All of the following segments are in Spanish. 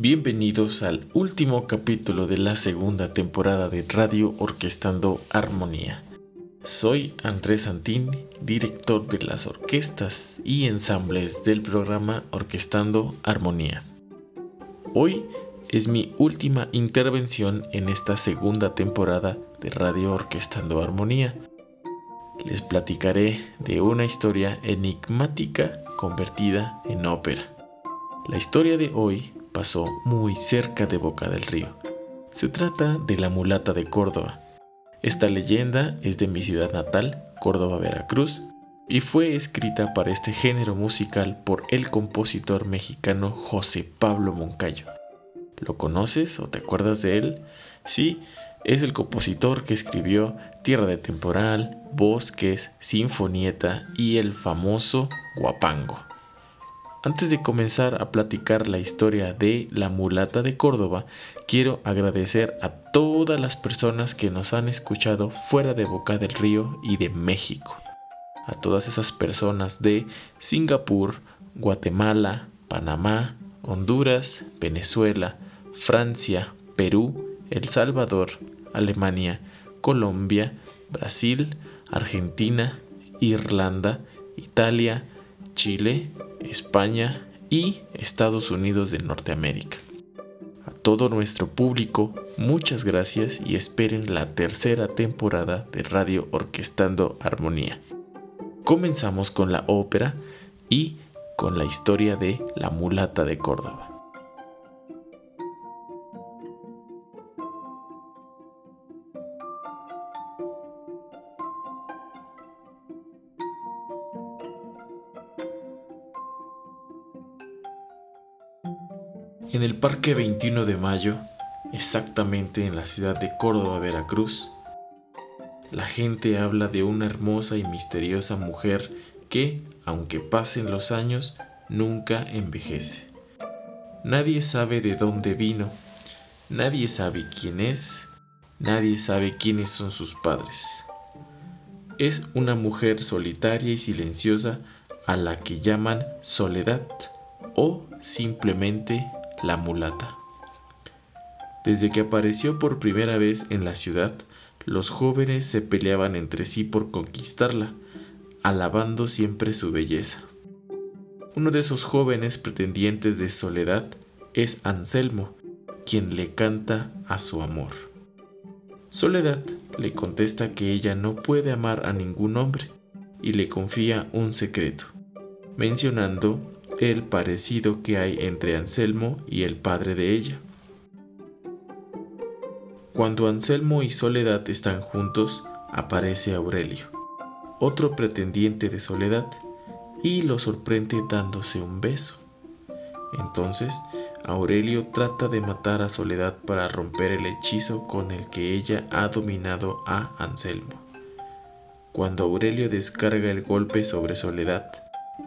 Bienvenidos al último capítulo de la segunda temporada de Radio Orquestando Armonía. Soy Andrés Santín, director de las orquestas y ensambles del programa Orquestando Armonía. Hoy es mi última intervención en esta segunda temporada de Radio Orquestando Armonía. Les platicaré de una historia enigmática convertida en ópera. La historia de hoy pasó muy cerca de Boca del Río. Se trata de la mulata de Córdoba. Esta leyenda es de mi ciudad natal, Córdoba, Veracruz, y fue escrita para este género musical por el compositor mexicano José Pablo Moncayo. ¿Lo conoces o te acuerdas de él? Sí, es el compositor que escribió Tierra de Temporal, Bosques, Sinfonieta y el famoso Guapango. Antes de comenzar a platicar la historia de la mulata de Córdoba, quiero agradecer a todas las personas que nos han escuchado fuera de Boca del Río y de México. A todas esas personas de Singapur, Guatemala, Panamá, Honduras, Venezuela, Francia, Perú, El Salvador, Alemania, Colombia, Brasil, Argentina, Irlanda, Italia, Chile, España y Estados Unidos de Norteamérica. A todo nuestro público, muchas gracias y esperen la tercera temporada de Radio Orquestando Armonía. Comenzamos con la ópera y con la historia de La mulata de Córdoba. En el Parque 21 de Mayo, exactamente en la ciudad de Córdoba, Veracruz, la gente habla de una hermosa y misteriosa mujer que, aunque pasen los años, nunca envejece. Nadie sabe de dónde vino, nadie sabe quién es, nadie sabe quiénes son sus padres. Es una mujer solitaria y silenciosa a la que llaman soledad o simplemente la mulata. Desde que apareció por primera vez en la ciudad, los jóvenes se peleaban entre sí por conquistarla, alabando siempre su belleza. Uno de esos jóvenes pretendientes de Soledad es Anselmo, quien le canta a su amor. Soledad le contesta que ella no puede amar a ningún hombre y le confía un secreto, mencionando el parecido que hay entre Anselmo y el padre de ella. Cuando Anselmo y Soledad están juntos, aparece Aurelio, otro pretendiente de Soledad, y lo sorprende dándose un beso. Entonces, Aurelio trata de matar a Soledad para romper el hechizo con el que ella ha dominado a Anselmo. Cuando Aurelio descarga el golpe sobre Soledad,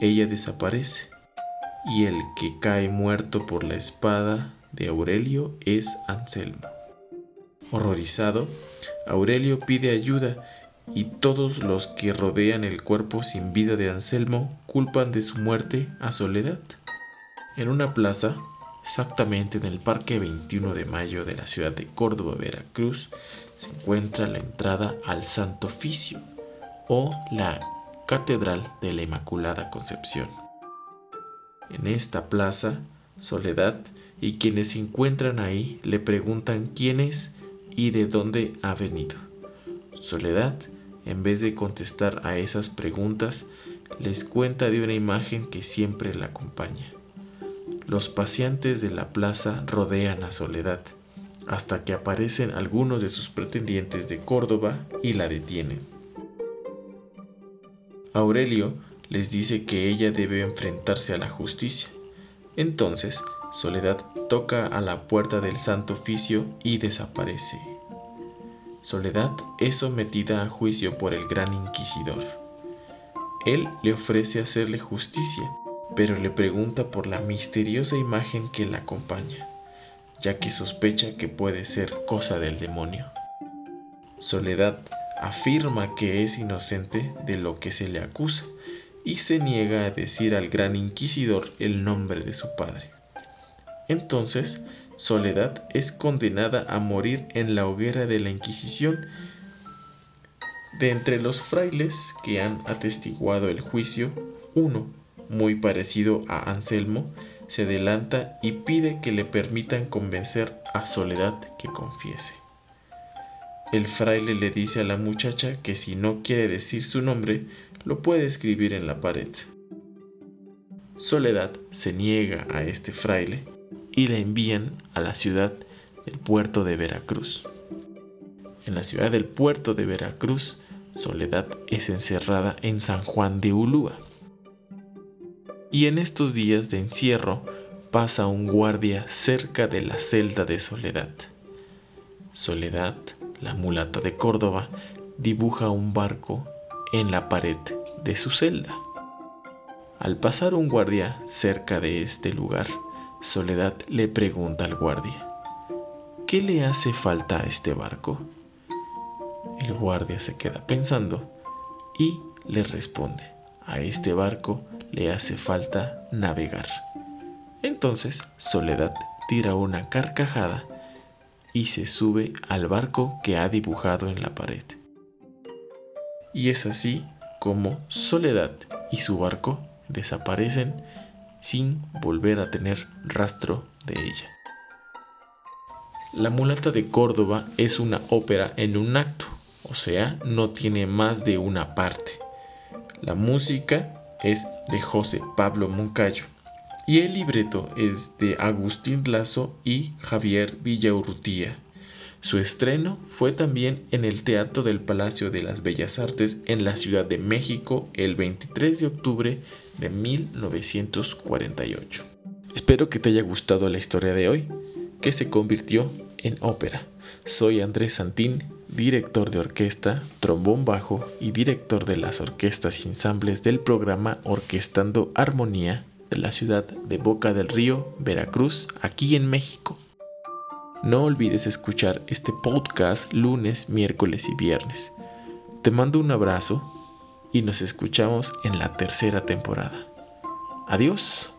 ella desaparece y el que cae muerto por la espada de Aurelio es Anselmo. Horrorizado, Aurelio pide ayuda y todos los que rodean el cuerpo sin vida de Anselmo culpan de su muerte a Soledad. En una plaza, exactamente en el Parque 21 de Mayo de la ciudad de Córdoba, Veracruz, se encuentra la entrada al Santo Oficio o la Catedral de la Inmaculada Concepción. En esta plaza, Soledad y quienes se encuentran ahí le preguntan quién es y de dónde ha venido. Soledad, en vez de contestar a esas preguntas, les cuenta de una imagen que siempre la acompaña. Los paseantes de la plaza rodean a Soledad, hasta que aparecen algunos de sus pretendientes de Córdoba y la detienen. Aurelio les dice que ella debe enfrentarse a la justicia. Entonces, Soledad toca a la puerta del Santo Oficio y desaparece. Soledad es sometida a juicio por el gran inquisidor. Él le ofrece hacerle justicia, pero le pregunta por la misteriosa imagen que la acompaña, ya que sospecha que puede ser cosa del demonio. Soledad afirma que es inocente de lo que se le acusa y se niega a decir al gran inquisidor el nombre de su padre. Entonces, Soledad es condenada a morir en la hoguera de la Inquisición. De entre los frailes que han atestiguado el juicio, uno, muy parecido a Anselmo, se adelanta y pide que le permitan convencer a Soledad que confiese. El fraile le dice a la muchacha que si no quiere decir su nombre, lo puede escribir en la pared. Soledad se niega a este fraile y la envían a la ciudad del puerto de Veracruz. En la ciudad del puerto de Veracruz, Soledad es encerrada en San Juan de Ulúa. Y en estos días de encierro pasa un guardia cerca de la celda de Soledad. Soledad, la mulata de Córdoba, dibuja un barco en la pared de su celda. Al pasar un guardia cerca de este lugar, Soledad le pregunta al guardia, ¿qué le hace falta a este barco? El guardia se queda pensando y le responde, a este barco le hace falta navegar. Entonces Soledad tira una carcajada y se sube al barco que ha dibujado en la pared. Y es así como Soledad y su barco desaparecen sin volver a tener rastro de ella. La mulata de Córdoba es una ópera en un acto, o sea, no tiene más de una parte. La música es de José Pablo Moncayo y el libreto es de Agustín Lazo y Javier Villaurrutía. Su estreno fue también en el Teatro del Palacio de las Bellas Artes en la Ciudad de México el 23 de octubre de 1948. Espero que te haya gustado la historia de hoy, que se convirtió en ópera. Soy Andrés Santín, director de orquesta, trombón bajo y director de las orquestas y ensambles del programa Orquestando Armonía de la ciudad de Boca del Río, Veracruz, aquí en México. No olvides escuchar este podcast lunes, miércoles y viernes. Te mando un abrazo y nos escuchamos en la tercera temporada. Adiós.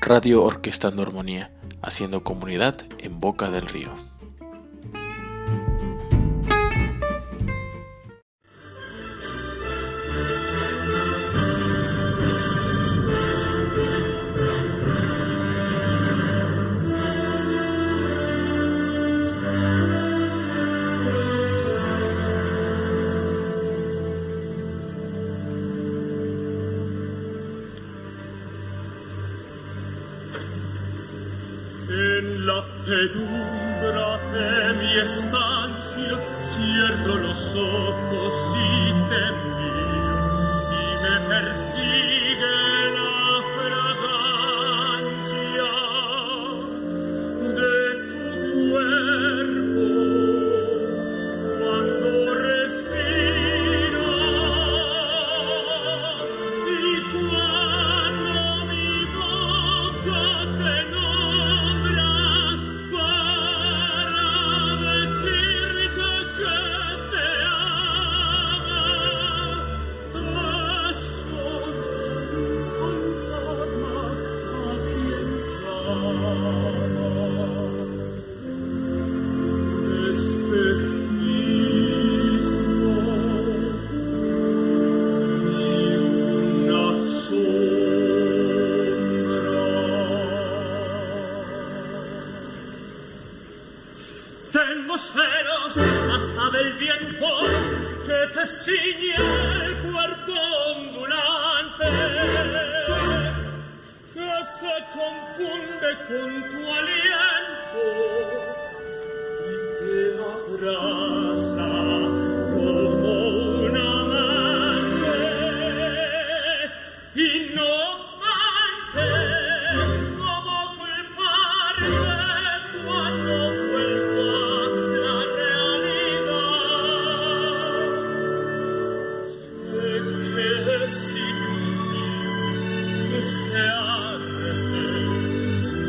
Radio Orquestando Armonía, haciendo comunidad en Boca del Río. En la penumbra de mi estancia cierro los ojos y te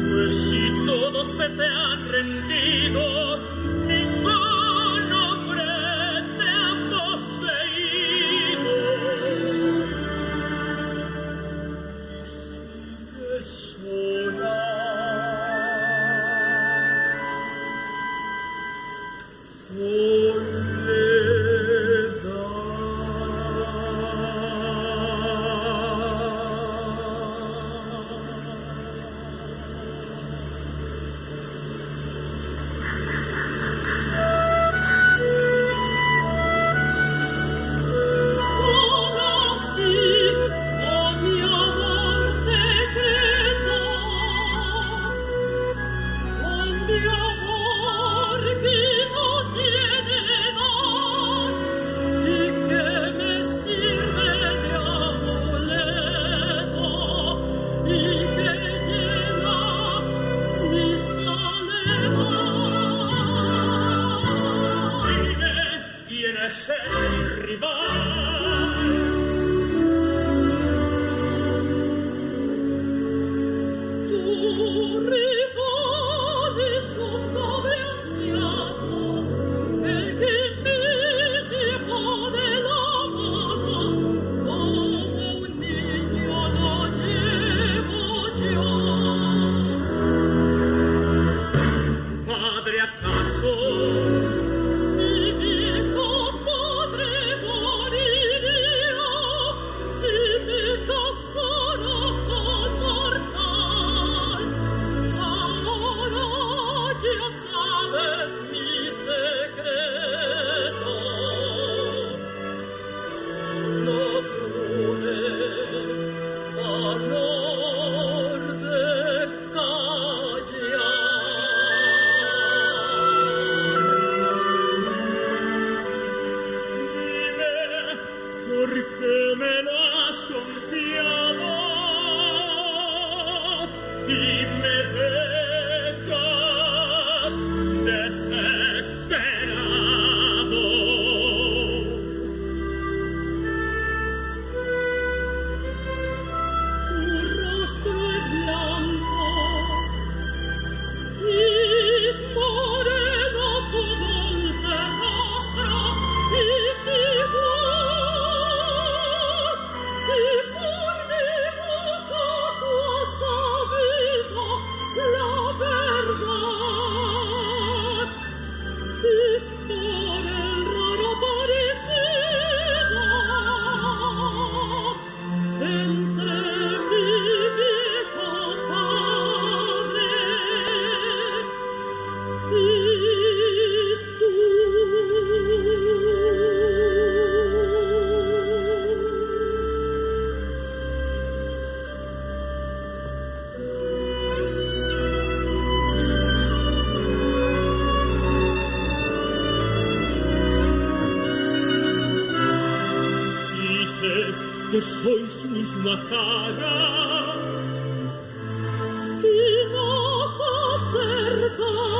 pues si todos se te han rendido, cara y nos acerca